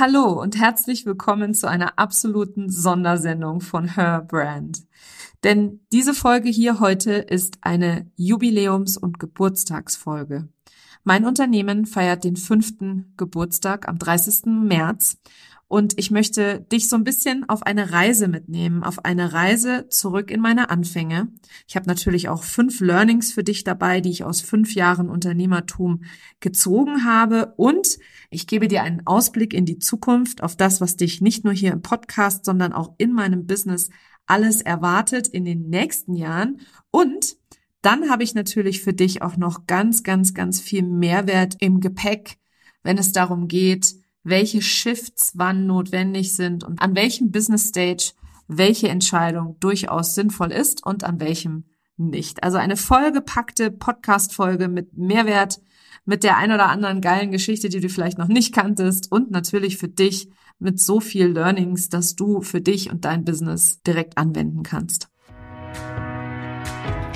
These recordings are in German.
Hallo und herzlich willkommen zu einer absoluten Sondersendung von Her Brand. Denn diese Folge hier heute ist eine Jubiläums- und Geburtstagsfolge. Mein Unternehmen feiert den fünften Geburtstag am 30. März und ich möchte dich so ein bisschen auf eine Reise mitnehmen, auf eine Reise zurück in meine Anfänge. Ich habe natürlich auch fünf Learnings für dich dabei, die ich aus fünf Jahren Unternehmertum gezogen habe. Und ich gebe dir einen Ausblick in die Zukunft, auf das, was dich nicht nur hier im Podcast, sondern auch in meinem Business alles erwartet in den nächsten Jahren. Und dann habe ich natürlich für dich auch noch ganz, ganz, ganz viel Mehrwert im Gepäck, wenn es darum geht, welche Shifts wann notwendig sind und an welchem Business Stage welche Entscheidung durchaus sinnvoll ist und an welchem nicht. Also eine vollgepackte Podcast-Folge mit Mehrwert, mit der ein oder anderen geilen Geschichte, die du vielleicht noch nicht kanntest und natürlich für dich mit so viel Learnings, dass du für dich und dein Business direkt anwenden kannst.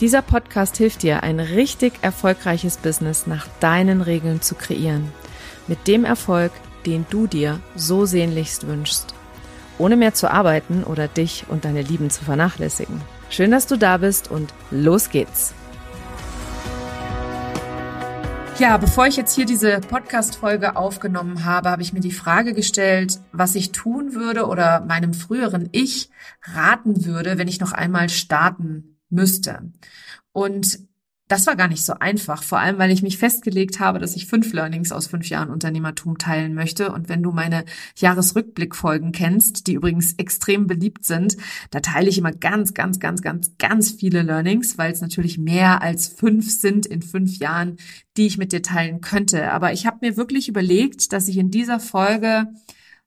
Dieser Podcast hilft dir, ein richtig erfolgreiches Business nach deinen Regeln zu kreieren. Mit dem Erfolg, den du dir so sehnlichst wünschst. Ohne mehr zu arbeiten oder dich und deine Lieben zu vernachlässigen. Schön, dass du da bist und los geht's. Ja, bevor ich jetzt hier diese Podcast-Folge aufgenommen habe, habe ich mir die Frage gestellt, was ich tun würde oder meinem früheren Ich raten würde, wenn ich noch einmal starten müsste. Und das war gar nicht so einfach, vor allem weil ich mich festgelegt habe, dass ich fünf Learnings aus fünf Jahren Unternehmertum teilen möchte. Und wenn du meine Jahresrückblickfolgen kennst, die übrigens extrem beliebt sind, da teile ich immer ganz, ganz, ganz, ganz, ganz viele Learnings, weil es natürlich mehr als fünf sind in fünf Jahren, die ich mit dir teilen könnte. Aber ich habe mir wirklich überlegt, dass ich in dieser Folge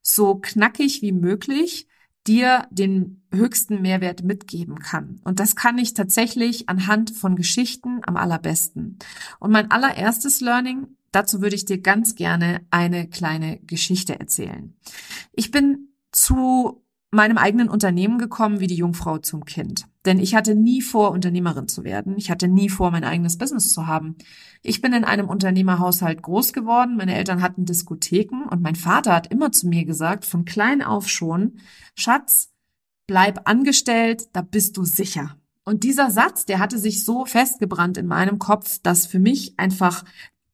so knackig wie möglich dir den höchsten Mehrwert mitgeben kann. Und das kann ich tatsächlich anhand von Geschichten am allerbesten. Und mein allererstes Learning, dazu würde ich dir ganz gerne eine kleine Geschichte erzählen. Ich bin zu meinem eigenen Unternehmen gekommen wie die Jungfrau zum Kind. Denn ich hatte nie vor, Unternehmerin zu werden. Ich hatte nie vor, mein eigenes Business zu haben. Ich bin in einem Unternehmerhaushalt groß geworden. Meine Eltern hatten Diskotheken und mein Vater hat immer zu mir gesagt, von klein auf schon, Schatz, bleib angestellt, da bist du sicher. Und dieser Satz, der hatte sich so festgebrannt in meinem Kopf, dass für mich einfach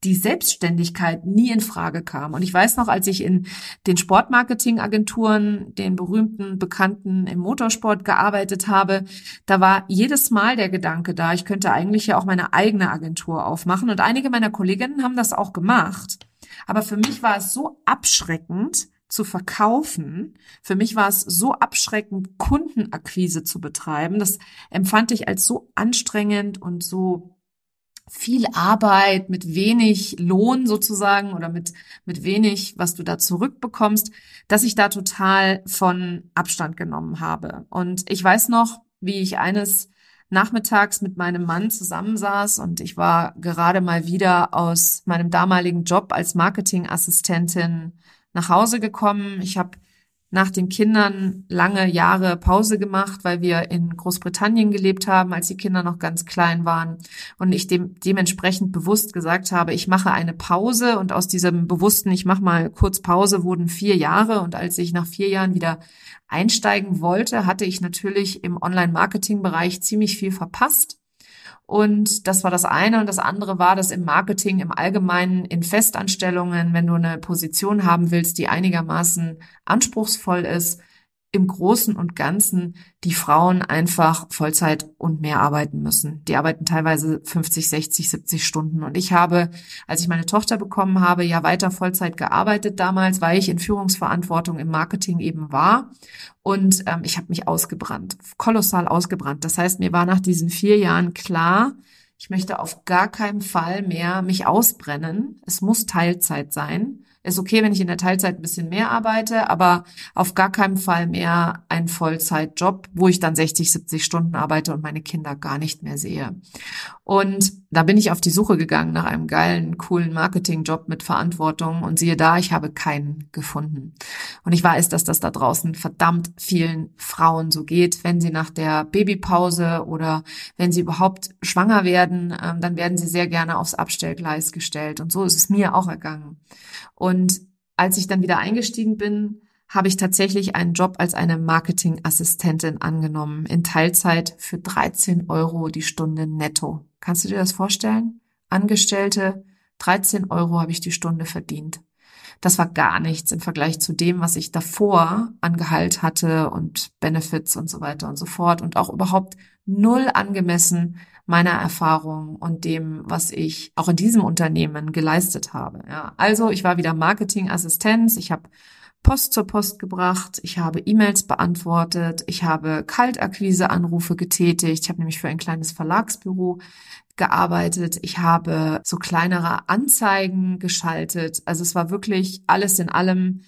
die Selbstständigkeit nie in Frage kam. Und ich weiß noch, als ich in den Sportmarketingagenturen, den berühmten, bekannten im Motorsport gearbeitet habe, da war jedes Mal der Gedanke da, ich könnte eigentlich ja auch meine eigene Agentur aufmachen. Und einige meiner Kolleginnen haben das auch gemacht. Aber für mich war es so abschreckend, zu verkaufen. Für mich war es so abschreckend, Kundenakquise zu betreiben. Das empfand ich als so anstrengend und so viel Arbeit mit wenig Lohn sozusagen oder mit, mit wenig, was du da zurückbekommst, dass ich da total von Abstand genommen habe. Und ich weiß noch, wie ich eines nachmittags mit meinem Mann zusammensaß und ich war gerade mal wieder aus meinem damaligen Job als Marketingassistentin nach Hause gekommen. Ich habe nach den Kindern lange Jahre Pause gemacht, weil wir in Großbritannien gelebt haben, als die Kinder noch ganz klein waren. Und ich dem, dementsprechend bewusst gesagt habe, ich mache eine Pause. Und aus diesem bewussten, ich mache mal kurz Pause, wurden vier Jahre. Und als ich nach vier Jahren wieder einsteigen wollte, hatte ich natürlich im Online-Marketing-Bereich ziemlich viel verpasst und das war das eine. Und das andere war, dass im Marketing im Allgemeinen in Festanstellungen, wenn du eine Position haben willst, die einigermaßen anspruchsvoll ist, im Großen und Ganzen die Frauen einfach Vollzeit und mehr arbeiten müssen. Die arbeiten teilweise 50, 60, 70 Stunden. Und ich habe, als ich meine Tochter bekommen habe, ja weiter Vollzeit gearbeitet damals, weil ich in Führungsverantwortung im Marketing eben war. Und ähm, ich habe mich ausgebrannt, kolossal ausgebrannt. Das heißt, mir war nach diesen vier Jahren klar, ich möchte auf gar keinen Fall mehr mich ausbrennen. Es muss Teilzeit sein. Ist okay, wenn ich in der Teilzeit ein bisschen mehr arbeite, aber auf gar keinen Fall mehr ein Vollzeitjob, wo ich dann 60, 70 Stunden arbeite und meine Kinder gar nicht mehr sehe. Und da bin ich auf die Suche gegangen nach einem geilen, coolen Marketingjob mit Verantwortung und siehe da, ich habe keinen gefunden. Und ich weiß, dass das da draußen verdammt vielen Frauen so geht, wenn sie nach der Babypause oder wenn sie überhaupt schwanger werden, ähm, dann werden sie sehr gerne aufs Abstellgleis gestellt. Und so ist es mir auch ergangen. Und als ich dann wieder eingestiegen bin, habe ich tatsächlich einen Job als eine Marketingassistentin angenommen, in Teilzeit für 13 Euro die Stunde netto. Kannst du dir das vorstellen? Angestellte, 13 Euro habe ich die Stunde verdient. Das war gar nichts im Vergleich zu dem, was ich davor an Gehalt hatte und Benefits und so weiter und so fort und auch überhaupt null angemessen meiner Erfahrung und dem, was ich auch in diesem Unternehmen geleistet habe. Ja, also ich war wieder Marketingassistenz, ich habe Post zur Post gebracht, ich habe E-Mails beantwortet, ich habe Kaltakquise-Anrufe getätigt, ich habe nämlich für ein kleines Verlagsbüro gearbeitet, ich habe so kleinere Anzeigen geschaltet. Also es war wirklich alles in allem,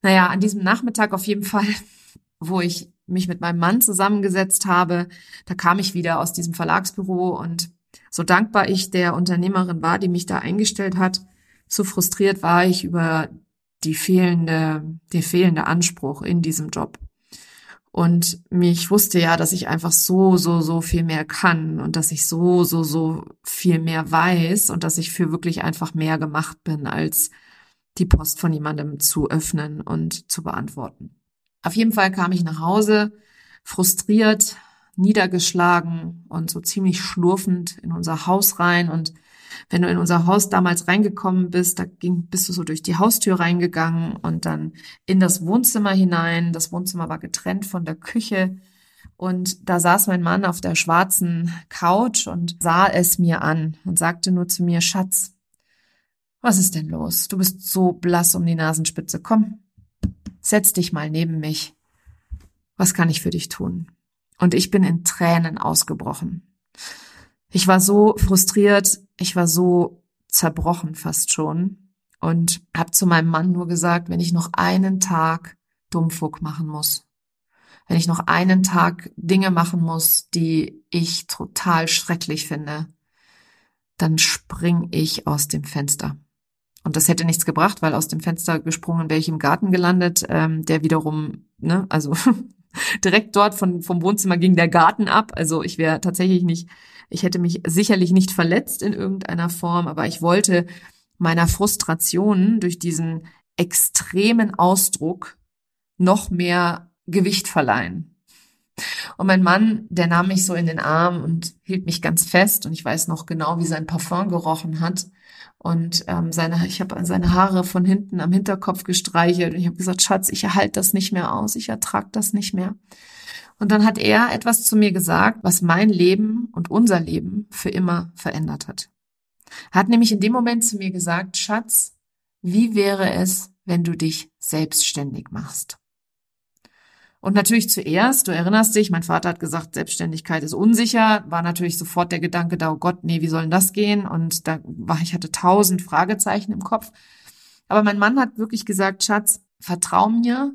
naja, an diesem Nachmittag auf jeden Fall, wo ich mich mit meinem Mann zusammengesetzt habe, da kam ich wieder aus diesem Verlagsbüro und so dankbar ich der Unternehmerin war, die mich da eingestellt hat, so frustriert war ich über die fehlende, der fehlende Anspruch in diesem Job. Und mich wusste ja, dass ich einfach so, so, so viel mehr kann und dass ich so, so, so viel mehr weiß und dass ich für wirklich einfach mehr gemacht bin, als die Post von jemandem zu öffnen und zu beantworten. Auf jeden Fall kam ich nach Hause, frustriert, niedergeschlagen und so ziemlich schlurfend in unser Haus rein und wenn du in unser Haus damals reingekommen bist, da ging, bist du so durch die Haustür reingegangen und dann in das Wohnzimmer hinein. Das Wohnzimmer war getrennt von der Küche. Und da saß mein Mann auf der schwarzen Couch und sah es mir an und sagte nur zu mir, Schatz, was ist denn los? Du bist so blass um die Nasenspitze. Komm, setz dich mal neben mich. Was kann ich für dich tun? Und ich bin in Tränen ausgebrochen. Ich war so frustriert, ich war so zerbrochen fast schon und habe zu meinem Mann nur gesagt, wenn ich noch einen Tag Dummfuck machen muss, wenn ich noch einen Tag Dinge machen muss, die ich total schrecklich finde, dann spring ich aus dem Fenster. Und das hätte nichts gebracht, weil aus dem Fenster gesprungen wäre ich im Garten gelandet, ähm, der wiederum, ne, also direkt dort von, vom Wohnzimmer ging der Garten ab. Also ich wäre tatsächlich nicht ich hätte mich sicherlich nicht verletzt in irgendeiner Form, aber ich wollte meiner Frustration durch diesen extremen Ausdruck noch mehr Gewicht verleihen. Und mein Mann, der nahm mich so in den Arm und hielt mich ganz fest und ich weiß noch genau, wie sein Parfum gerochen hat. Und ähm, seine, ich habe seine Haare von hinten am Hinterkopf gestreichelt und ich habe gesagt, Schatz, ich erhalte das nicht mehr aus, ich ertrag das nicht mehr. Und dann hat er etwas zu mir gesagt, was mein Leben und unser Leben für immer verändert hat. Er hat nämlich in dem Moment zu mir gesagt, Schatz, wie wäre es, wenn du dich selbstständig machst? Und natürlich zuerst, du erinnerst dich, mein Vater hat gesagt, Selbstständigkeit ist unsicher, war natürlich sofort der Gedanke da, oh Gott, nee, wie soll denn das gehen? Und da war, ich hatte tausend Fragezeichen im Kopf. Aber mein Mann hat wirklich gesagt, Schatz, vertrau mir,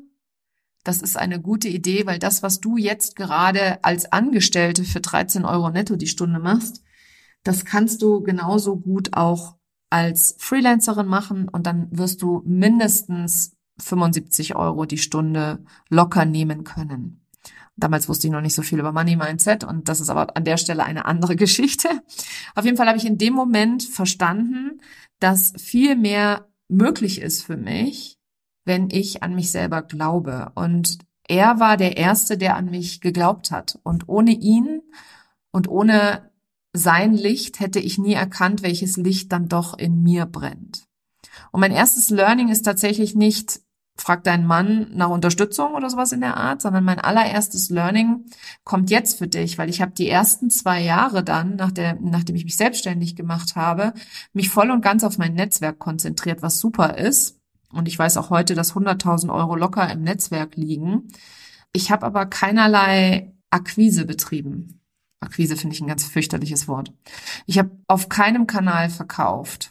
das ist eine gute Idee, weil das, was du jetzt gerade als Angestellte für 13 Euro netto die Stunde machst, das kannst du genauso gut auch als Freelancerin machen und dann wirst du mindestens 75 Euro die Stunde locker nehmen können. Damals wusste ich noch nicht so viel über Money Mindset und das ist aber an der Stelle eine andere Geschichte. Auf jeden Fall habe ich in dem Moment verstanden, dass viel mehr möglich ist für mich, wenn ich an mich selber glaube. Und er war der Erste, der an mich geglaubt hat. Und ohne ihn und ohne sein Licht hätte ich nie erkannt, welches Licht dann doch in mir brennt. Und mein erstes Learning ist tatsächlich nicht, frag deinen Mann nach Unterstützung oder sowas in der Art, sondern mein allererstes Learning kommt jetzt für dich, weil ich habe die ersten zwei Jahre dann, nach der, nachdem ich mich selbstständig gemacht habe, mich voll und ganz auf mein Netzwerk konzentriert, was super ist. Und ich weiß auch heute, dass 100.000 Euro locker im Netzwerk liegen. Ich habe aber keinerlei Akquise betrieben. Akquise finde ich ein ganz fürchterliches Wort. Ich habe auf keinem Kanal verkauft.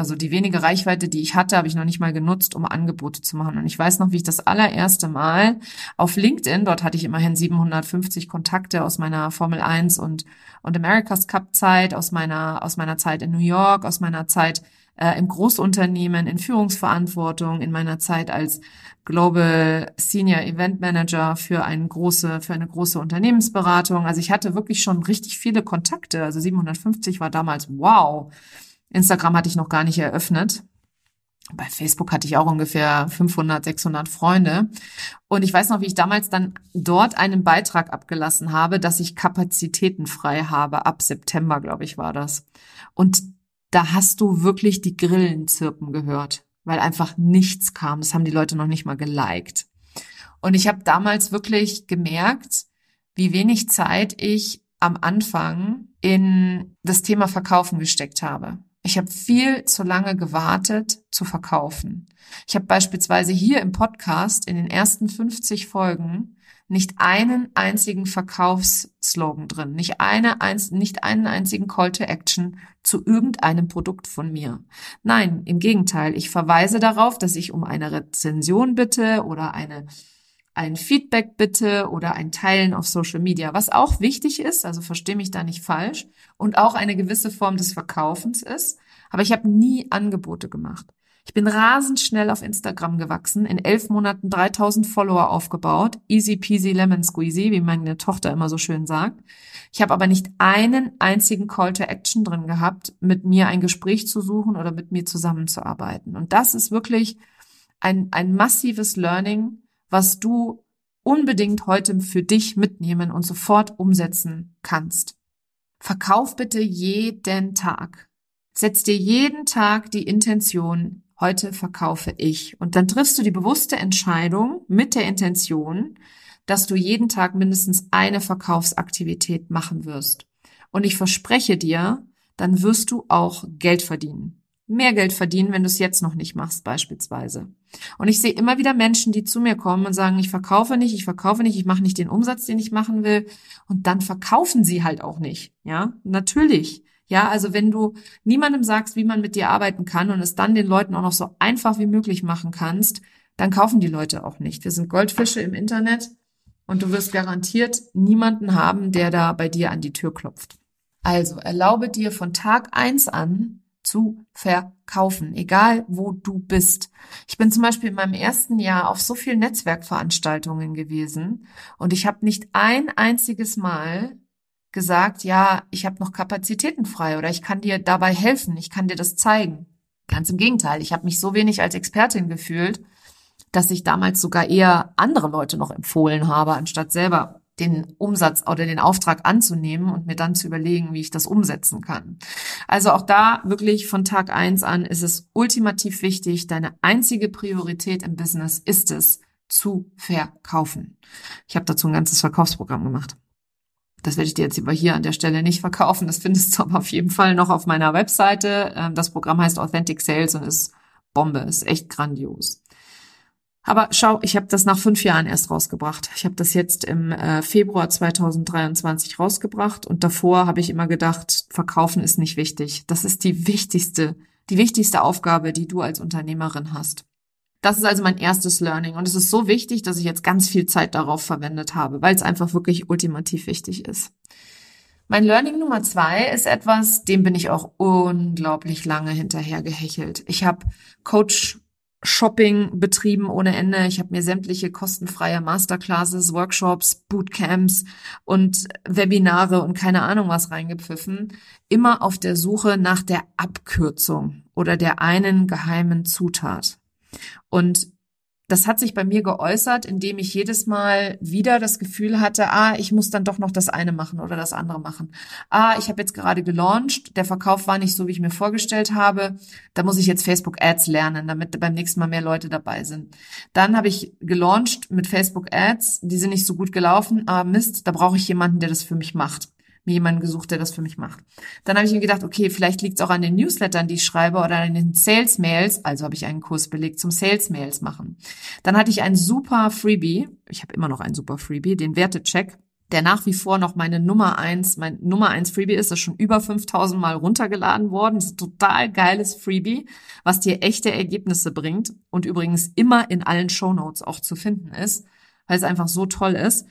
Also die wenige Reichweite, die ich hatte, habe ich noch nicht mal genutzt, um Angebote zu machen. Und ich weiß noch, wie ich das allererste Mal auf LinkedIn, dort hatte ich immerhin 750 Kontakte aus meiner Formel 1 und, und America's Cup Zeit, aus meiner, aus meiner Zeit in New York, aus meiner Zeit äh, im Großunternehmen, in Führungsverantwortung, in meiner Zeit als Global Senior Event Manager für eine große, für eine große Unternehmensberatung. Also ich hatte wirklich schon richtig viele Kontakte. Also 750 war damals wow. Instagram hatte ich noch gar nicht eröffnet. Bei Facebook hatte ich auch ungefähr 500, 600 Freunde. Und ich weiß noch, wie ich damals dann dort einen Beitrag abgelassen habe, dass ich Kapazitäten frei habe. Ab September, glaube ich, war das. Und da hast du wirklich die Grillen zirpen gehört, weil einfach nichts kam. Das haben die Leute noch nicht mal geliked. Und ich habe damals wirklich gemerkt, wie wenig Zeit ich am Anfang in das Thema Verkaufen gesteckt habe. Ich habe viel zu lange gewartet zu verkaufen. Ich habe beispielsweise hier im Podcast in den ersten 50 Folgen nicht einen einzigen Verkaufsslogan drin, nicht eine, nicht einen einzigen Call to Action zu irgendeinem Produkt von mir. Nein, im Gegenteil, ich verweise darauf, dass ich um eine Rezension bitte oder eine ein Feedback bitte oder ein Teilen auf Social Media, was auch wichtig ist, also verstehe mich da nicht falsch und auch eine gewisse Form des Verkaufens ist, aber ich habe nie Angebote gemacht. Ich bin rasend schnell auf Instagram gewachsen, in elf Monaten 3000 Follower aufgebaut, easy peasy lemon squeezy, wie meine Tochter immer so schön sagt. Ich habe aber nicht einen einzigen Call to Action drin gehabt, mit mir ein Gespräch zu suchen oder mit mir zusammenzuarbeiten. Und das ist wirklich ein, ein massives Learning, was du unbedingt heute für dich mitnehmen und sofort umsetzen kannst. Verkauf bitte jeden Tag. Setz dir jeden Tag die Intention, heute verkaufe ich. Und dann triffst du die bewusste Entscheidung mit der Intention, dass du jeden Tag mindestens eine Verkaufsaktivität machen wirst. Und ich verspreche dir, dann wirst du auch Geld verdienen. Mehr Geld verdienen, wenn du es jetzt noch nicht machst, beispielsweise. Und ich sehe immer wieder Menschen, die zu mir kommen und sagen, ich verkaufe nicht, ich verkaufe nicht, ich mache nicht den Umsatz, den ich machen will. Und dann verkaufen sie halt auch nicht. Ja, natürlich. Ja, also wenn du niemandem sagst, wie man mit dir arbeiten kann und es dann den Leuten auch noch so einfach wie möglich machen kannst, dann kaufen die Leute auch nicht. Wir sind Goldfische im Internet und du wirst garantiert niemanden haben, der da bei dir an die Tür klopft. Also erlaube dir von Tag eins an zu verkaufen, egal wo du bist. Ich bin zum Beispiel in meinem ersten Jahr auf so vielen Netzwerkveranstaltungen gewesen und ich habe nicht ein einziges Mal gesagt, ja, ich habe noch Kapazitäten frei oder ich kann dir dabei helfen, ich kann dir das zeigen. Ganz im Gegenteil, ich habe mich so wenig als Expertin gefühlt, dass ich damals sogar eher andere Leute noch empfohlen habe, anstatt selber den Umsatz oder den Auftrag anzunehmen und mir dann zu überlegen, wie ich das umsetzen kann. Also auch da wirklich von Tag eins an ist es ultimativ wichtig, deine einzige Priorität im Business ist es, zu verkaufen. Ich habe dazu ein ganzes Verkaufsprogramm gemacht. Das werde ich dir jetzt aber hier an der Stelle nicht verkaufen. Das findest du aber auf jeden Fall noch auf meiner Webseite. Ähm, das Programm heißt Authentic Sales und ist Bombe, ist echt grandios. Aber schau, ich habe das nach fünf Jahren erst rausgebracht. Ich habe das jetzt im äh, Februar 2023 rausgebracht und davor habe ich immer gedacht, verkaufen ist nicht wichtig. Das ist die wichtigste, die wichtigste Aufgabe, die du als Unternehmerin hast. Das ist also mein erstes Learning und es ist so wichtig, dass ich jetzt ganz viel Zeit darauf verwendet habe, weil es einfach wirklich ultimativ wichtig ist. Mein Learning Nummer zwei ist etwas, dem bin ich auch unglaublich lange hinterher gehechelt. Ich habe Coach Shopping betrieben ohne Ende. Ich habe mir sämtliche kostenfreie Masterclasses, Workshops, Bootcamps und Webinare und keine Ahnung was reingepfiffen. Immer auf der Suche nach der Abkürzung oder der einen geheimen Zutat. Und das hat sich bei mir geäußert, indem ich jedes Mal wieder das Gefühl hatte, ah, ich muss dann doch noch das eine machen oder das andere machen. Ah, ich habe jetzt gerade gelauncht, der Verkauf war nicht so, wie ich mir vorgestellt habe. Da muss ich jetzt Facebook Ads lernen, damit beim nächsten Mal mehr Leute dabei sind. Dann habe ich gelauncht mit Facebook Ads, die sind nicht so gut gelaufen. Ah, Mist, da brauche ich jemanden, der das für mich macht mir jemanden gesucht, der das für mich macht. Dann habe ich mir gedacht, okay, vielleicht liegt es auch an den Newslettern, die ich schreibe oder an den Sales Mails. Also habe ich einen Kurs belegt zum Sales Mails machen. Dann hatte ich ein super Freebie. Ich habe immer noch einen super Freebie, den Wertecheck. der nach wie vor noch meine Nummer eins, mein Nummer eins Freebie ist, ist schon über 5000 Mal runtergeladen worden. Das ist ein total geiles Freebie, was dir echte Ergebnisse bringt und übrigens immer in allen Show Notes auch zu finden ist, weil es einfach so toll ist.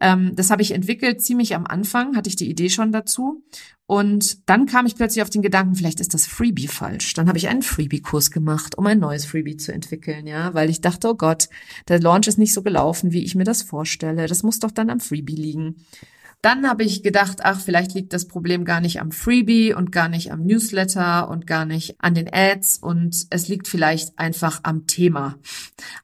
Ähm, das habe ich entwickelt ziemlich am Anfang, hatte ich die Idee schon dazu. Und dann kam ich plötzlich auf den Gedanken, vielleicht ist das Freebie falsch. Dann habe ich einen Freebie-Kurs gemacht, um ein neues Freebie zu entwickeln, ja, weil ich dachte, oh Gott, der Launch ist nicht so gelaufen, wie ich mir das vorstelle. Das muss doch dann am Freebie liegen. Dann habe ich gedacht, ach, vielleicht liegt das Problem gar nicht am Freebie und gar nicht am Newsletter und gar nicht an den Ads und es liegt vielleicht einfach am Thema.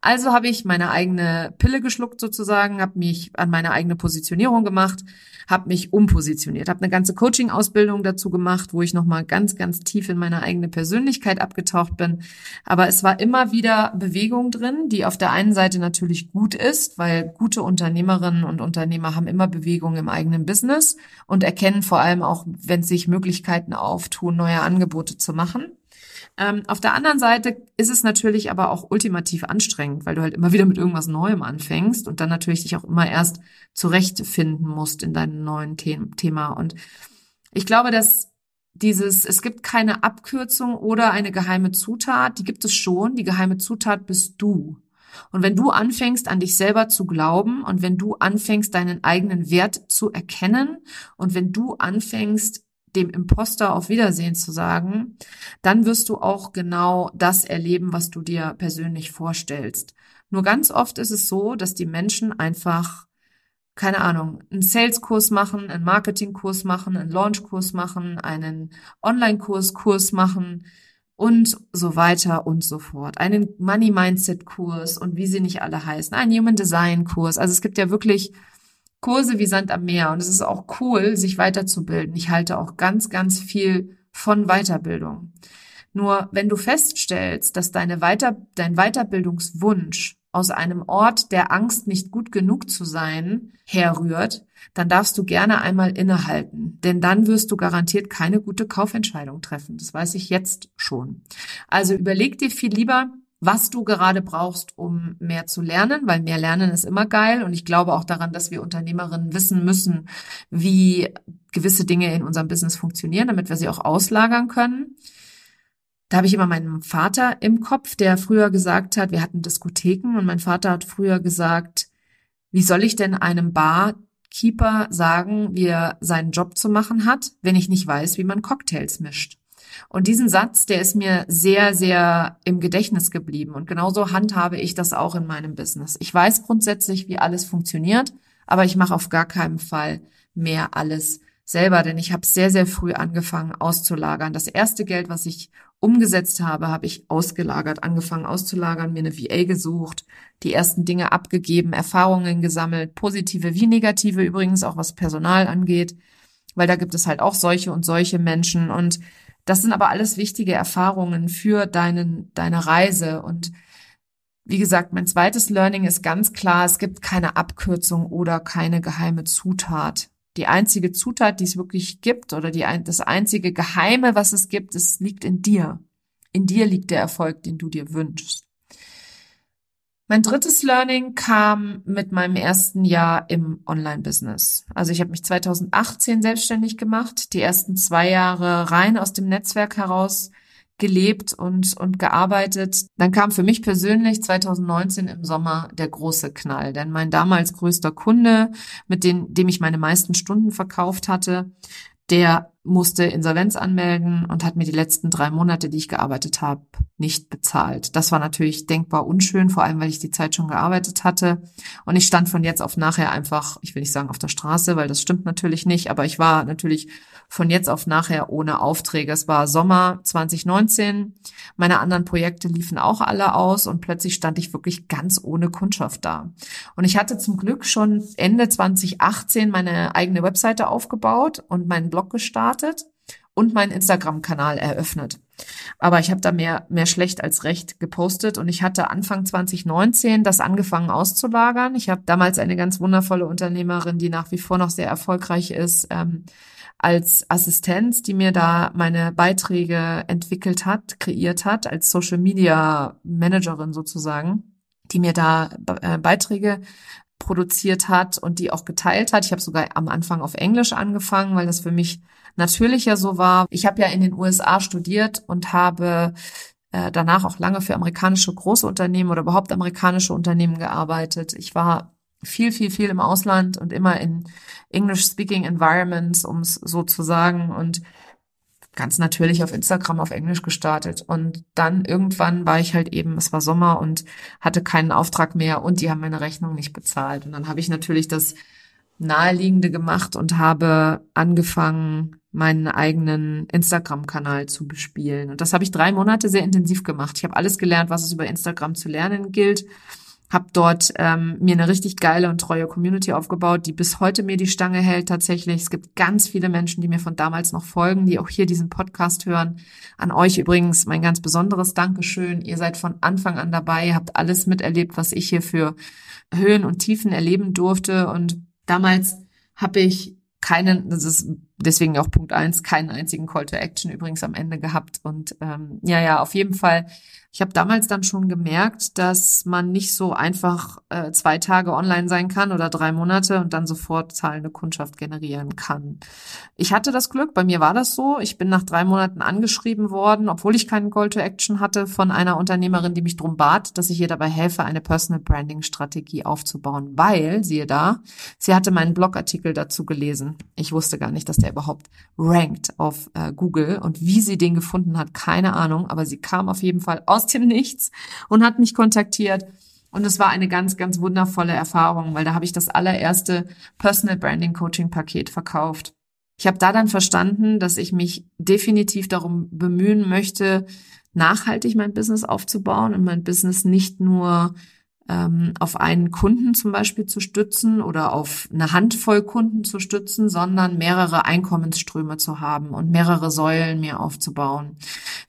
Also habe ich meine eigene Pille geschluckt sozusagen, habe mich an meine eigene Positionierung gemacht, habe mich umpositioniert, habe eine ganze Coaching-Ausbildung dazu gemacht, wo ich nochmal ganz, ganz tief in meine eigene Persönlichkeit abgetaucht bin. Aber es war immer wieder Bewegung drin, die auf der einen Seite natürlich gut ist, weil gute Unternehmerinnen und Unternehmer haben immer Bewegung im eigenen Business und erkennen vor allem auch, wenn sich Möglichkeiten auftun, neue Angebote zu machen. Ähm, auf der anderen Seite ist es natürlich aber auch ultimativ anstrengend, weil du halt immer wieder mit irgendwas Neuem anfängst und dann natürlich dich auch immer erst zurechtfinden musst in deinem neuen The Thema. Und ich glaube, dass dieses, es gibt keine Abkürzung oder eine geheime Zutat, die gibt es schon. Die geheime Zutat bist du. Und wenn du anfängst, an dich selber zu glauben und wenn du anfängst, deinen eigenen Wert zu erkennen und wenn du anfängst, dem Imposter auf Wiedersehen zu sagen, dann wirst du auch genau das erleben, was du dir persönlich vorstellst. Nur ganz oft ist es so, dass die Menschen einfach keine Ahnung, einen Sales-Kurs machen, einen Marketing-Kurs machen, einen Launch-Kurs machen, einen Online-Kurs, Kurs machen und so weiter und so fort. Einen Money-Mindset-Kurs und wie sie nicht alle heißen, einen Human Design-Kurs. Also es gibt ja wirklich Kurse wie Sand am Meer. Und es ist auch cool, sich weiterzubilden. Ich halte auch ganz, ganz viel von Weiterbildung. Nur wenn du feststellst, dass deine Weiter, dein Weiterbildungswunsch aus einem Ort der Angst, nicht gut genug zu sein, herrührt, dann darfst du gerne einmal innehalten. Denn dann wirst du garantiert keine gute Kaufentscheidung treffen. Das weiß ich jetzt schon. Also überleg dir viel lieber, was du gerade brauchst, um mehr zu lernen, weil mehr lernen ist immer geil. Und ich glaube auch daran, dass wir Unternehmerinnen wissen müssen, wie gewisse Dinge in unserem Business funktionieren, damit wir sie auch auslagern können. Da habe ich immer meinen Vater im Kopf, der früher gesagt hat, wir hatten Diskotheken und mein Vater hat früher gesagt, wie soll ich denn einem Barkeeper sagen, wie er seinen Job zu machen hat, wenn ich nicht weiß, wie man Cocktails mischt? Und diesen Satz, der ist mir sehr, sehr im Gedächtnis geblieben. Und genauso handhabe ich das auch in meinem Business. Ich weiß grundsätzlich, wie alles funktioniert, aber ich mache auf gar keinen Fall mehr alles selber, denn ich habe sehr, sehr früh angefangen auszulagern. Das erste Geld, was ich umgesetzt habe, habe ich ausgelagert, angefangen auszulagern, mir eine VA gesucht, die ersten Dinge abgegeben, Erfahrungen gesammelt, positive wie negative übrigens, auch was Personal angeht, weil da gibt es halt auch solche und solche Menschen und das sind aber alles wichtige Erfahrungen für deinen, deine Reise. Und wie gesagt, mein zweites Learning ist ganz klar, es gibt keine Abkürzung oder keine geheime Zutat. Die einzige Zutat, die es wirklich gibt oder die, das einzige Geheime, was es gibt, es liegt in dir. In dir liegt der Erfolg, den du dir wünschst. Mein drittes Learning kam mit meinem ersten Jahr im Online-Business. Also ich habe mich 2018 selbstständig gemacht, die ersten zwei Jahre rein aus dem Netzwerk heraus gelebt und, und gearbeitet. Dann kam für mich persönlich 2019 im Sommer der große Knall, denn mein damals größter Kunde, mit dem, dem ich meine meisten Stunden verkauft hatte, der musste Insolvenz anmelden und hat mir die letzten drei Monate, die ich gearbeitet habe, nicht bezahlt. Das war natürlich denkbar unschön, vor allem weil ich die Zeit schon gearbeitet hatte. Und ich stand von jetzt auf nachher einfach, ich will nicht sagen auf der Straße, weil das stimmt natürlich nicht, aber ich war natürlich von jetzt auf nachher ohne Aufträge. Es war Sommer 2019. Meine anderen Projekte liefen auch alle aus und plötzlich stand ich wirklich ganz ohne Kundschaft da. Und ich hatte zum Glück schon Ende 2018 meine eigene Webseite aufgebaut und meinen Blog gestartet und meinen Instagram-Kanal eröffnet. Aber ich habe da mehr, mehr schlecht als recht gepostet und ich hatte Anfang 2019 das angefangen auszulagern. Ich habe damals eine ganz wundervolle Unternehmerin, die nach wie vor noch sehr erfolgreich ist, ähm, als Assistenz, die mir da meine Beiträge entwickelt hat, kreiert hat, als Social Media Managerin sozusagen, die mir da äh, Beiträge produziert hat und die auch geteilt hat. Ich habe sogar am Anfang auf Englisch angefangen, weil das für mich natürlicher so war. Ich habe ja in den USA studiert und habe äh, danach auch lange für amerikanische große Unternehmen oder überhaupt amerikanische Unternehmen gearbeitet. Ich war viel, viel, viel im Ausland und immer in English-speaking Environments, um es so zu sagen. Und ganz natürlich auf Instagram auf Englisch gestartet. Und dann irgendwann war ich halt eben, es war Sommer und hatte keinen Auftrag mehr und die haben meine Rechnung nicht bezahlt. Und dann habe ich natürlich das Naheliegende gemacht und habe angefangen, meinen eigenen Instagram-Kanal zu bespielen. Und das habe ich drei Monate sehr intensiv gemacht. Ich habe alles gelernt, was es über Instagram zu lernen gilt habe dort ähm, mir eine richtig geile und treue Community aufgebaut, die bis heute mir die Stange hält tatsächlich. Es gibt ganz viele Menschen, die mir von damals noch folgen, die auch hier diesen Podcast hören. An euch übrigens mein ganz besonderes Dankeschön. Ihr seid von Anfang an dabei, habt alles miterlebt, was ich hier für Höhen und Tiefen erleben durfte. Und damals habe ich keinen, das ist deswegen auch Punkt eins, keinen einzigen Call to Action übrigens am Ende gehabt. Und ähm, ja, ja, auf jeden Fall ich habe damals dann schon gemerkt, dass man nicht so einfach äh, zwei Tage online sein kann oder drei Monate und dann sofort zahlende Kundschaft generieren kann. Ich hatte das Glück, bei mir war das so. Ich bin nach drei Monaten angeschrieben worden, obwohl ich keinen Call to Action hatte, von einer Unternehmerin, die mich drum bat, dass ich ihr dabei helfe, eine Personal Branding Strategie aufzubauen, weil, siehe da, sie hatte meinen Blogartikel dazu gelesen. Ich wusste gar nicht, dass der überhaupt rankt auf äh, Google und wie sie den gefunden hat, keine Ahnung, aber sie kam auf jeden Fall aus dem Nichts und hat mich kontaktiert. Und es war eine ganz, ganz wundervolle Erfahrung, weil da habe ich das allererste Personal Branding Coaching Paket verkauft. Ich habe da dann verstanden, dass ich mich definitiv darum bemühen möchte, nachhaltig mein Business aufzubauen und mein Business nicht nur ähm, auf einen Kunden zum Beispiel zu stützen oder auf eine Handvoll Kunden zu stützen, sondern mehrere Einkommensströme zu haben und mehrere Säulen mir aufzubauen.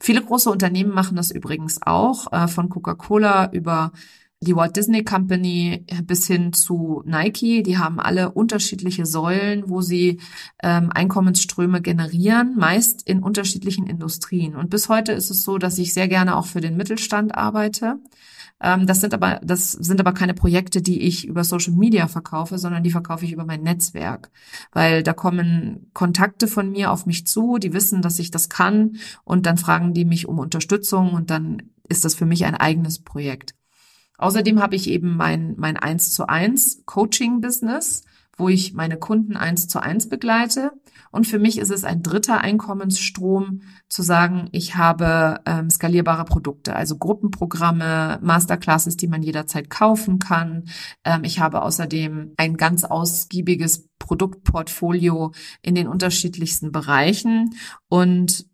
Viele große Unternehmen machen das übrigens auch, äh, von Coca-Cola über die Walt Disney Company bis hin zu Nike, die haben alle unterschiedliche Säulen, wo sie ähm, Einkommensströme generieren, meist in unterschiedlichen Industrien. Und bis heute ist es so, dass ich sehr gerne auch für den Mittelstand arbeite. Ähm, das sind aber, das sind aber keine Projekte, die ich über Social Media verkaufe, sondern die verkaufe ich über mein Netzwerk. Weil da kommen Kontakte von mir auf mich zu, die wissen, dass ich das kann und dann fragen die mich um Unterstützung und dann ist das für mich ein eigenes Projekt. Außerdem habe ich eben mein, mein 1 zu 1 Coaching Business wo ich meine Kunden eins zu eins begleite. Und für mich ist es ein dritter Einkommensstrom zu sagen, ich habe ähm, skalierbare Produkte, also Gruppenprogramme, Masterclasses, die man jederzeit kaufen kann. Ähm, ich habe außerdem ein ganz ausgiebiges Produktportfolio in den unterschiedlichsten Bereichen und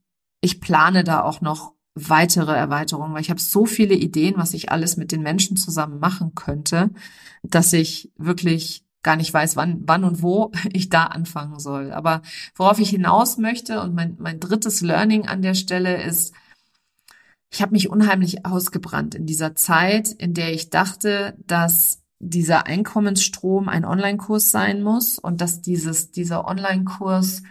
ich plane da auch noch weitere Erweiterungen, weil ich habe so viele Ideen, was ich alles mit den Menschen zusammen machen könnte, dass ich wirklich gar nicht weiß, wann, wann und wo ich da anfangen soll. Aber worauf ich hinaus möchte und mein, mein drittes Learning an der Stelle ist, ich habe mich unheimlich ausgebrannt in dieser Zeit, in der ich dachte, dass dieser Einkommensstrom ein Online-Kurs sein muss und dass dieses, dieser Online-Kurs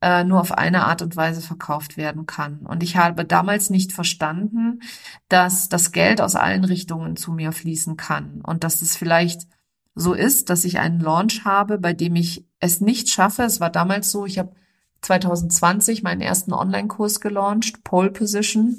äh, nur auf eine Art und Weise verkauft werden kann. Und ich habe damals nicht verstanden, dass das Geld aus allen Richtungen zu mir fließen kann und dass es vielleicht so ist, dass ich einen Launch habe, bei dem ich es nicht schaffe. Es war damals so, ich habe 2020 meinen ersten Online-Kurs gelauncht, Pole Position.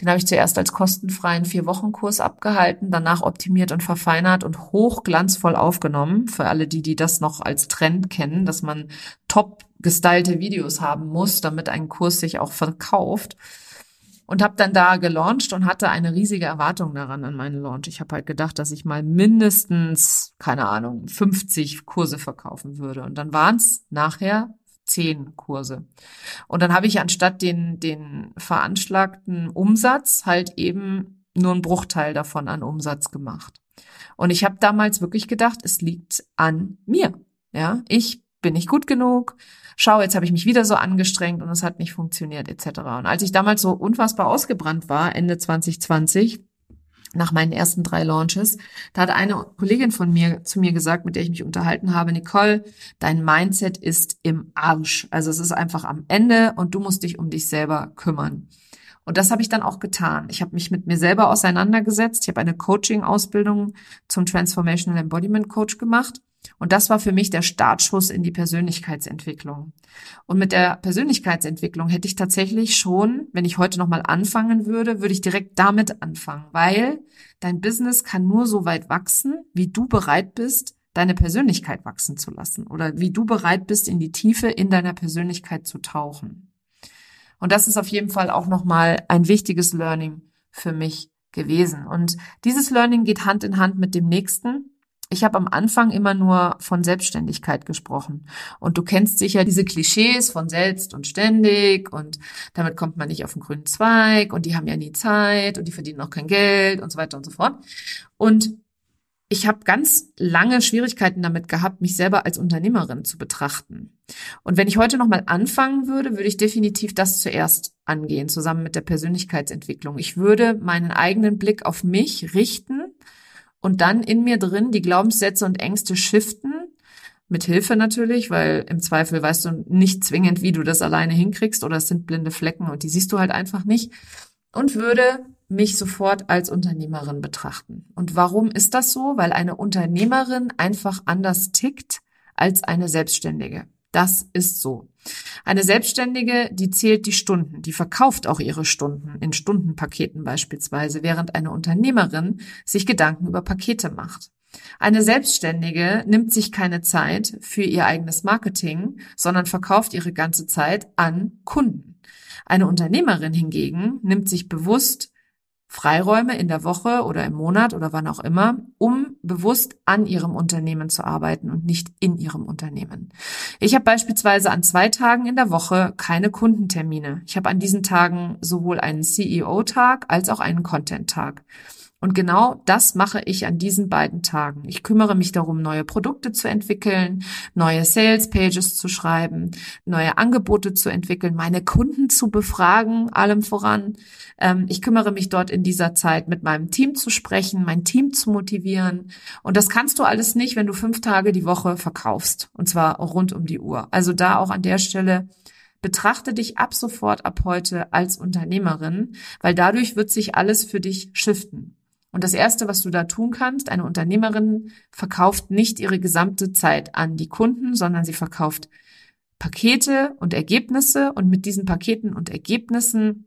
Den habe ich zuerst als kostenfreien Vier-Wochen-Kurs abgehalten, danach optimiert und verfeinert und hochglanzvoll aufgenommen. Für alle die, die das noch als Trend kennen, dass man top gestylte Videos haben muss, damit ein Kurs sich auch verkauft und habe dann da gelauncht und hatte eine riesige Erwartung daran an meinen Launch. Ich habe halt gedacht, dass ich mal mindestens, keine Ahnung, 50 Kurse verkaufen würde. Und dann waren es nachher zehn Kurse. Und dann habe ich anstatt den, den veranschlagten Umsatz halt eben nur einen Bruchteil davon an Umsatz gemacht. Und ich habe damals wirklich gedacht, es liegt an mir. Ja, ich bin nicht gut genug, schau, jetzt habe ich mich wieder so angestrengt und es hat nicht funktioniert etc. Und als ich damals so unfassbar ausgebrannt war, Ende 2020, nach meinen ersten drei Launches, da hat eine Kollegin von mir zu mir gesagt, mit der ich mich unterhalten habe, Nicole, dein Mindset ist im Arsch. Also es ist einfach am Ende und du musst dich um dich selber kümmern. Und das habe ich dann auch getan. Ich habe mich mit mir selber auseinandergesetzt. Ich habe eine Coaching-Ausbildung zum Transformational Embodiment Coach gemacht. Und das war für mich der Startschuss in die Persönlichkeitsentwicklung. Und mit der Persönlichkeitsentwicklung hätte ich tatsächlich schon, wenn ich heute nochmal anfangen würde, würde ich direkt damit anfangen, weil dein Business kann nur so weit wachsen, wie du bereit bist, deine Persönlichkeit wachsen zu lassen oder wie du bereit bist, in die Tiefe in deiner Persönlichkeit zu tauchen. Und das ist auf jeden Fall auch nochmal ein wichtiges Learning für mich gewesen. Und dieses Learning geht Hand in Hand mit dem nächsten. Ich habe am Anfang immer nur von Selbstständigkeit gesprochen. Und du kennst sicher diese Klischees von selbst und ständig und damit kommt man nicht auf den grünen Zweig und die haben ja nie Zeit und die verdienen auch kein Geld und so weiter und so fort. Und ich habe ganz lange Schwierigkeiten damit gehabt, mich selber als Unternehmerin zu betrachten. Und wenn ich heute nochmal anfangen würde, würde ich definitiv das zuerst angehen, zusammen mit der Persönlichkeitsentwicklung. Ich würde meinen eigenen Blick auf mich richten und dann in mir drin die Glaubenssätze und Ängste shiften, mit Hilfe natürlich, weil im Zweifel weißt du nicht zwingend, wie du das alleine hinkriegst oder es sind blinde Flecken und die siehst du halt einfach nicht. Und würde mich sofort als Unternehmerin betrachten. Und warum ist das so? Weil eine Unternehmerin einfach anders tickt als eine Selbstständige. Das ist so. Eine Selbstständige, die zählt die Stunden, die verkauft auch ihre Stunden in Stundenpaketen beispielsweise, während eine Unternehmerin sich Gedanken über Pakete macht. Eine Selbstständige nimmt sich keine Zeit für ihr eigenes Marketing, sondern verkauft ihre ganze Zeit an Kunden. Eine Unternehmerin hingegen nimmt sich bewusst Freiräume in der Woche oder im Monat oder wann auch immer, um bewusst an ihrem Unternehmen zu arbeiten und nicht in ihrem Unternehmen. Ich habe beispielsweise an zwei Tagen in der Woche keine Kundentermine. Ich habe an diesen Tagen sowohl einen CEO-Tag als auch einen Content-Tag. Und genau das mache ich an diesen beiden Tagen. Ich kümmere mich darum, neue Produkte zu entwickeln, neue Sales Pages zu schreiben, neue Angebote zu entwickeln, meine Kunden zu befragen, allem voran. Ähm, ich kümmere mich dort in dieser Zeit mit meinem Team zu sprechen, mein Team zu motivieren. Und das kannst du alles nicht, wenn du fünf Tage die Woche verkaufst. Und zwar rund um die Uhr. Also da auch an der Stelle betrachte dich ab sofort, ab heute als Unternehmerin, weil dadurch wird sich alles für dich shiften. Und das Erste, was du da tun kannst, eine Unternehmerin verkauft nicht ihre gesamte Zeit an die Kunden, sondern sie verkauft Pakete und Ergebnisse. Und mit diesen Paketen und Ergebnissen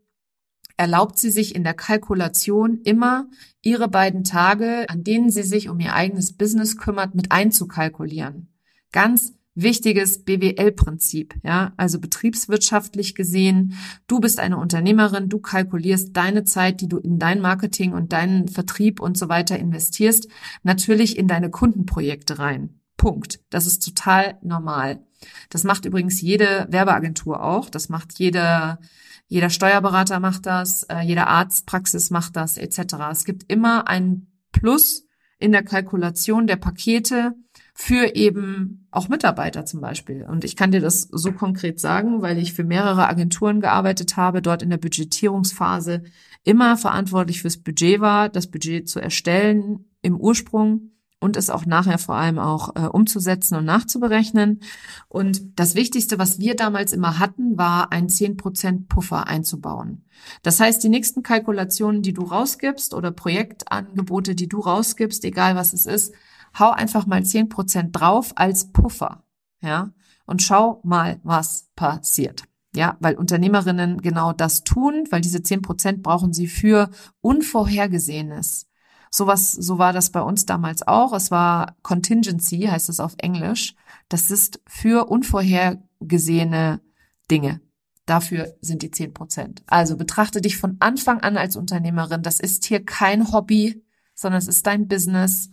erlaubt sie sich in der Kalkulation immer ihre beiden Tage, an denen sie sich um ihr eigenes Business kümmert, mit einzukalkulieren. Ganz wichtiges BWL-Prinzip, ja, also betriebswirtschaftlich gesehen. Du bist eine Unternehmerin, du kalkulierst deine Zeit, die du in dein Marketing und deinen Vertrieb und so weiter investierst, natürlich in deine Kundenprojekte rein. Punkt. Das ist total normal. Das macht übrigens jede Werbeagentur auch. Das macht jede, jeder Steuerberater macht das, äh, jede Arztpraxis macht das, etc. Es gibt immer ein Plus in der Kalkulation der Pakete, für eben auch Mitarbeiter zum Beispiel. Und ich kann dir das so konkret sagen, weil ich für mehrere Agenturen gearbeitet habe, dort in der Budgetierungsphase immer verantwortlich fürs Budget war, das Budget zu erstellen im Ursprung und es auch nachher vor allem auch äh, umzusetzen und nachzuberechnen. Und das Wichtigste, was wir damals immer hatten, war ein 10% Puffer einzubauen. Das heißt, die nächsten Kalkulationen, die du rausgibst oder Projektangebote, die du rausgibst, egal was es ist, hau einfach mal zehn Prozent drauf als Puffer, ja, und schau mal, was passiert. Ja, weil Unternehmerinnen genau das tun, weil diese zehn Prozent brauchen sie für Unvorhergesehenes. Sowas, so war das bei uns damals auch. Es war Contingency, heißt es auf Englisch. Das ist für unvorhergesehene Dinge. Dafür sind die zehn Prozent. Also betrachte dich von Anfang an als Unternehmerin. Das ist hier kein Hobby, sondern es ist dein Business.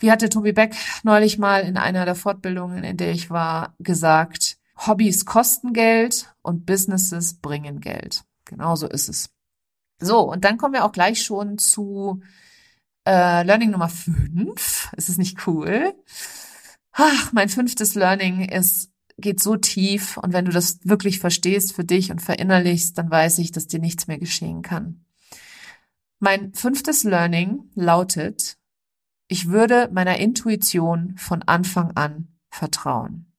Wie hatte Tobi Beck neulich mal in einer der Fortbildungen, in der ich war, gesagt, Hobbys kosten Geld und Businesses bringen Geld. Genauso ist es. So, und dann kommen wir auch gleich schon zu äh, Learning Nummer fünf. Ist es nicht cool? Ach, mein fünftes Learning ist, geht so tief und wenn du das wirklich verstehst für dich und verinnerlichst, dann weiß ich, dass dir nichts mehr geschehen kann. Mein fünftes Learning lautet, ich würde meiner Intuition von Anfang an vertrauen.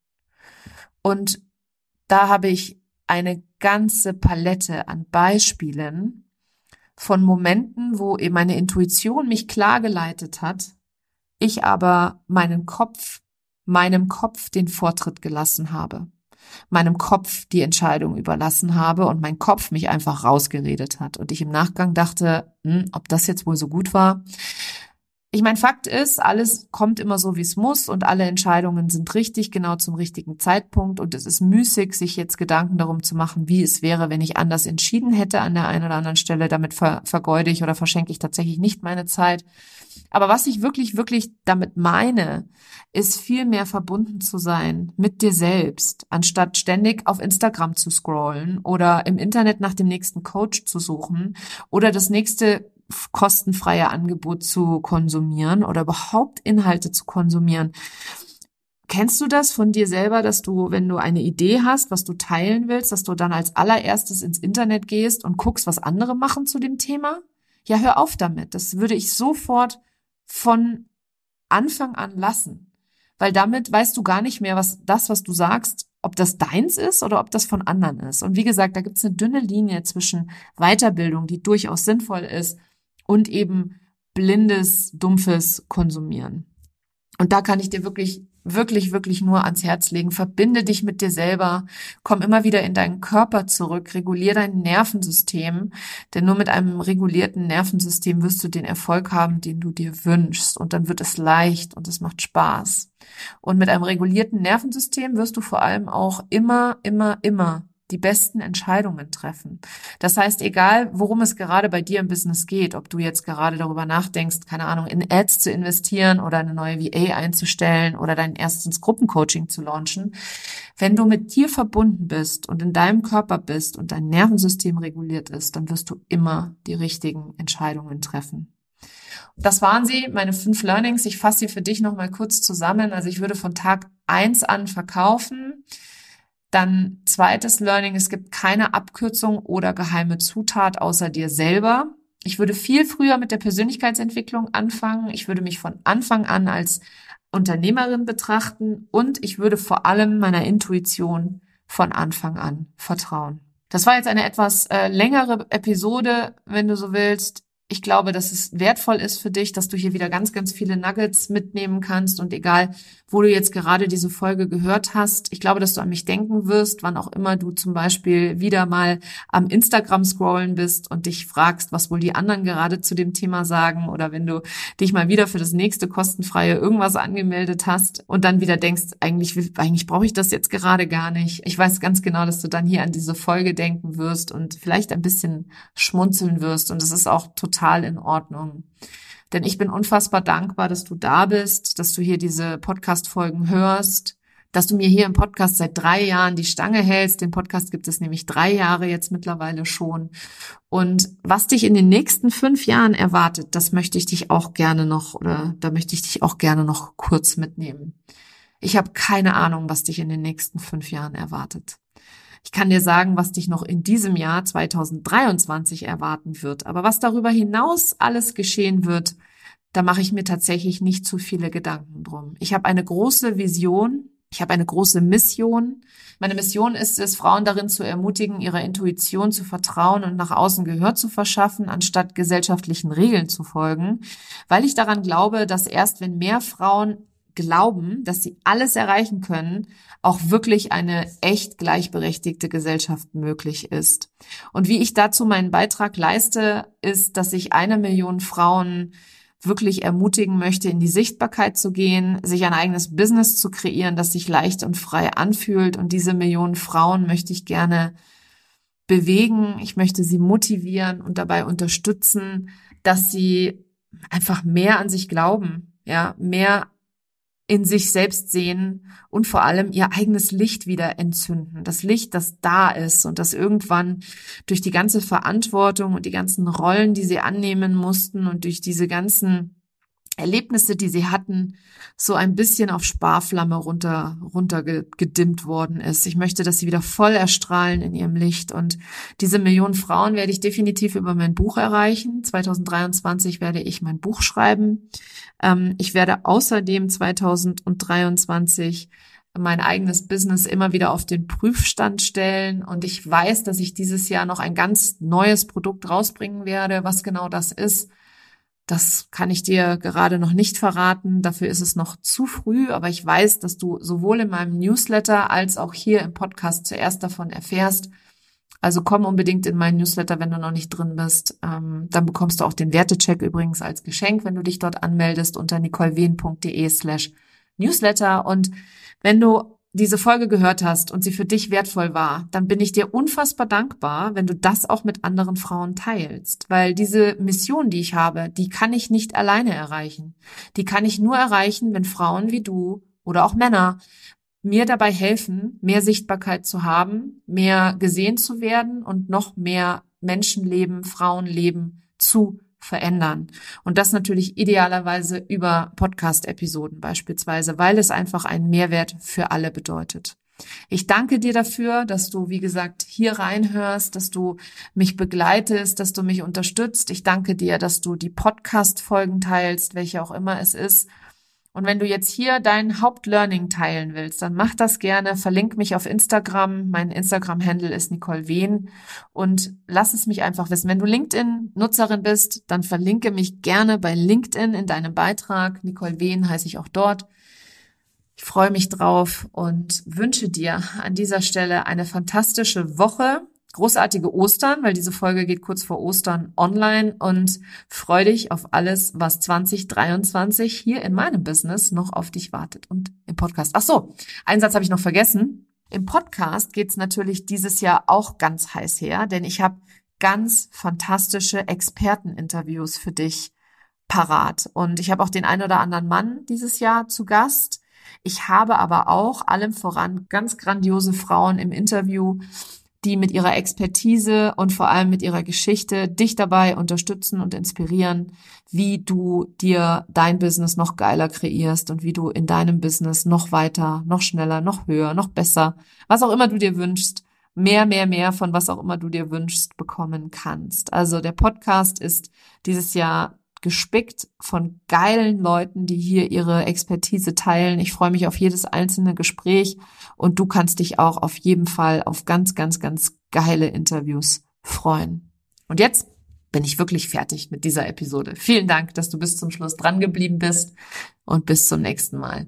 Und da habe ich eine ganze Palette an Beispielen von Momenten, wo eben meine Intuition mich klar geleitet hat, ich aber meinen Kopf, meinem Kopf den Vortritt gelassen habe, meinem Kopf die Entscheidung überlassen habe und mein Kopf mich einfach rausgeredet hat und ich im Nachgang dachte, hm, ob das jetzt wohl so gut war. Ich meine, Fakt ist, alles kommt immer so, wie es muss und alle Entscheidungen sind richtig, genau zum richtigen Zeitpunkt und es ist müßig, sich jetzt Gedanken darum zu machen, wie es wäre, wenn ich anders entschieden hätte an der einen oder anderen Stelle. Damit ver vergeude ich oder verschenke ich tatsächlich nicht meine Zeit. Aber was ich wirklich, wirklich damit meine, ist viel mehr verbunden zu sein mit dir selbst, anstatt ständig auf Instagram zu scrollen oder im Internet nach dem nächsten Coach zu suchen oder das nächste kostenfreie Angebot zu konsumieren oder überhaupt Inhalte zu konsumieren. Kennst du das von dir selber, dass du, wenn du eine Idee hast, was du teilen willst, dass du dann als allererstes ins Internet gehst und guckst, was andere machen zu dem Thema? Ja, hör auf damit. Das würde ich sofort von Anfang an lassen. Weil damit weißt du gar nicht mehr, was das, was du sagst, ob das deins ist oder ob das von anderen ist. Und wie gesagt, da gibt es eine dünne Linie zwischen Weiterbildung, die durchaus sinnvoll ist, und eben blindes, dumpfes Konsumieren. Und da kann ich dir wirklich, wirklich, wirklich nur ans Herz legen. Verbinde dich mit dir selber. Komm immer wieder in deinen Körper zurück. Regulier dein Nervensystem. Denn nur mit einem regulierten Nervensystem wirst du den Erfolg haben, den du dir wünschst. Und dann wird es leicht und es macht Spaß. Und mit einem regulierten Nervensystem wirst du vor allem auch immer, immer, immer die besten Entscheidungen treffen. Das heißt, egal worum es gerade bei dir im Business geht, ob du jetzt gerade darüber nachdenkst, keine Ahnung, in Ads zu investieren oder eine neue VA einzustellen oder dein erstes Gruppencoaching zu launchen, wenn du mit dir verbunden bist und in deinem Körper bist und dein Nervensystem reguliert ist, dann wirst du immer die richtigen Entscheidungen treffen. Das waren sie, meine fünf Learnings. Ich fasse sie für dich nochmal kurz zusammen. Also ich würde von Tag eins an verkaufen. Dann zweites Learning, es gibt keine Abkürzung oder geheime Zutat außer dir selber. Ich würde viel früher mit der Persönlichkeitsentwicklung anfangen. Ich würde mich von Anfang an als Unternehmerin betrachten und ich würde vor allem meiner Intuition von Anfang an vertrauen. Das war jetzt eine etwas äh, längere Episode, wenn du so willst. Ich glaube, dass es wertvoll ist für dich, dass du hier wieder ganz, ganz viele Nuggets mitnehmen kannst und egal, wo du jetzt gerade diese Folge gehört hast, ich glaube, dass du an mich denken wirst, wann auch immer du zum Beispiel wieder mal am Instagram scrollen bist und dich fragst, was wohl die anderen gerade zu dem Thema sagen oder wenn du dich mal wieder für das nächste kostenfreie irgendwas angemeldet hast und dann wieder denkst, eigentlich, eigentlich brauche ich das jetzt gerade gar nicht. Ich weiß ganz genau, dass du dann hier an diese Folge denken wirst und vielleicht ein bisschen schmunzeln wirst und es ist auch total total in Ordnung. Denn ich bin unfassbar dankbar, dass du da bist, dass du hier diese Podcast-Folgen hörst, dass du mir hier im Podcast seit drei Jahren die Stange hältst. Den Podcast gibt es nämlich drei Jahre jetzt mittlerweile schon. Und was dich in den nächsten fünf Jahren erwartet, das möchte ich dich auch gerne noch, oder da möchte ich dich auch gerne noch kurz mitnehmen. Ich habe keine Ahnung, was dich in den nächsten fünf Jahren erwartet. Ich kann dir sagen, was dich noch in diesem Jahr 2023 erwarten wird. Aber was darüber hinaus alles geschehen wird, da mache ich mir tatsächlich nicht zu viele Gedanken drum. Ich habe eine große Vision, ich habe eine große Mission. Meine Mission ist es, Frauen darin zu ermutigen, ihrer Intuition zu vertrauen und nach außen Gehör zu verschaffen, anstatt gesellschaftlichen Regeln zu folgen, weil ich daran glaube, dass erst wenn mehr Frauen glauben, dass sie alles erreichen können, auch wirklich eine echt gleichberechtigte Gesellschaft möglich ist. Und wie ich dazu meinen Beitrag leiste, ist, dass ich eine Million Frauen wirklich ermutigen möchte, in die Sichtbarkeit zu gehen, sich ein eigenes Business zu kreieren, das sich leicht und frei anfühlt. Und diese Millionen Frauen möchte ich gerne bewegen. Ich möchte sie motivieren und dabei unterstützen, dass sie einfach mehr an sich glauben, ja, mehr in sich selbst sehen und vor allem ihr eigenes Licht wieder entzünden. Das Licht, das da ist und das irgendwann durch die ganze Verantwortung und die ganzen Rollen, die sie annehmen mussten und durch diese ganzen Erlebnisse, die sie hatten, so ein bisschen auf Sparflamme runter, runter gedimmt worden ist. Ich möchte, dass sie wieder voll erstrahlen in ihrem Licht. Und diese Millionen Frauen werde ich definitiv über mein Buch erreichen. 2023 werde ich mein Buch schreiben. Ähm, ich werde außerdem 2023 mein eigenes Business immer wieder auf den Prüfstand stellen. Und ich weiß, dass ich dieses Jahr noch ein ganz neues Produkt rausbringen werde. Was genau das ist, das kann ich dir gerade noch nicht verraten. Dafür ist es noch zu früh. Aber ich weiß, dass du sowohl in meinem Newsletter als auch hier im Podcast zuerst davon erfährst. Also komm unbedingt in meinen Newsletter, wenn du noch nicht drin bist. Ähm, dann bekommst du auch den Wertecheck übrigens als Geschenk, wenn du dich dort anmeldest unter nicolewehn.de slash Newsletter. Und wenn du diese Folge gehört hast und sie für dich wertvoll war, dann bin ich dir unfassbar dankbar, wenn du das auch mit anderen Frauen teilst. Weil diese Mission, die ich habe, die kann ich nicht alleine erreichen. Die kann ich nur erreichen, wenn Frauen wie du oder auch Männer mir dabei helfen, mehr Sichtbarkeit zu haben, mehr gesehen zu werden und noch mehr Menschenleben, Frauenleben zu verändern. Und das natürlich idealerweise über Podcast-Episoden beispielsweise, weil es einfach einen Mehrwert für alle bedeutet. Ich danke dir dafür, dass du, wie gesagt, hier reinhörst, dass du mich begleitest, dass du mich unterstützt. Ich danke dir, dass du die Podcast-Folgen teilst, welche auch immer es ist. Und wenn du jetzt hier dein Hauptlearning teilen willst, dann mach das gerne. Verlink mich auf Instagram. Mein Instagram-Handle ist Nicole Wehn. Und lass es mich einfach wissen. Wenn du LinkedIn-Nutzerin bist, dann verlinke mich gerne bei LinkedIn in deinem Beitrag. Nicole Wehn heiße ich auch dort. Ich freue mich drauf und wünsche dir an dieser Stelle eine fantastische Woche großartige Ostern, weil diese Folge geht kurz vor Ostern online und freu dich auf alles, was 2023 hier in meinem Business noch auf dich wartet und im Podcast. Ach so, einen Satz habe ich noch vergessen. Im Podcast geht's natürlich dieses Jahr auch ganz heiß her, denn ich habe ganz fantastische Experteninterviews für dich parat und ich habe auch den ein oder anderen Mann dieses Jahr zu Gast. Ich habe aber auch allem voran ganz grandiose Frauen im Interview, die mit ihrer Expertise und vor allem mit ihrer Geschichte dich dabei unterstützen und inspirieren, wie du dir dein Business noch geiler kreierst und wie du in deinem Business noch weiter, noch schneller, noch höher, noch besser, was auch immer du dir wünschst, mehr, mehr, mehr von was auch immer du dir wünschst, bekommen kannst. Also der Podcast ist dieses Jahr gespickt von geilen Leuten, die hier ihre Expertise teilen. Ich freue mich auf jedes einzelne Gespräch und du kannst dich auch auf jeden Fall auf ganz, ganz, ganz geile Interviews freuen. Und jetzt bin ich wirklich fertig mit dieser Episode. Vielen Dank, dass du bis zum Schluss dran geblieben bist und bis zum nächsten Mal.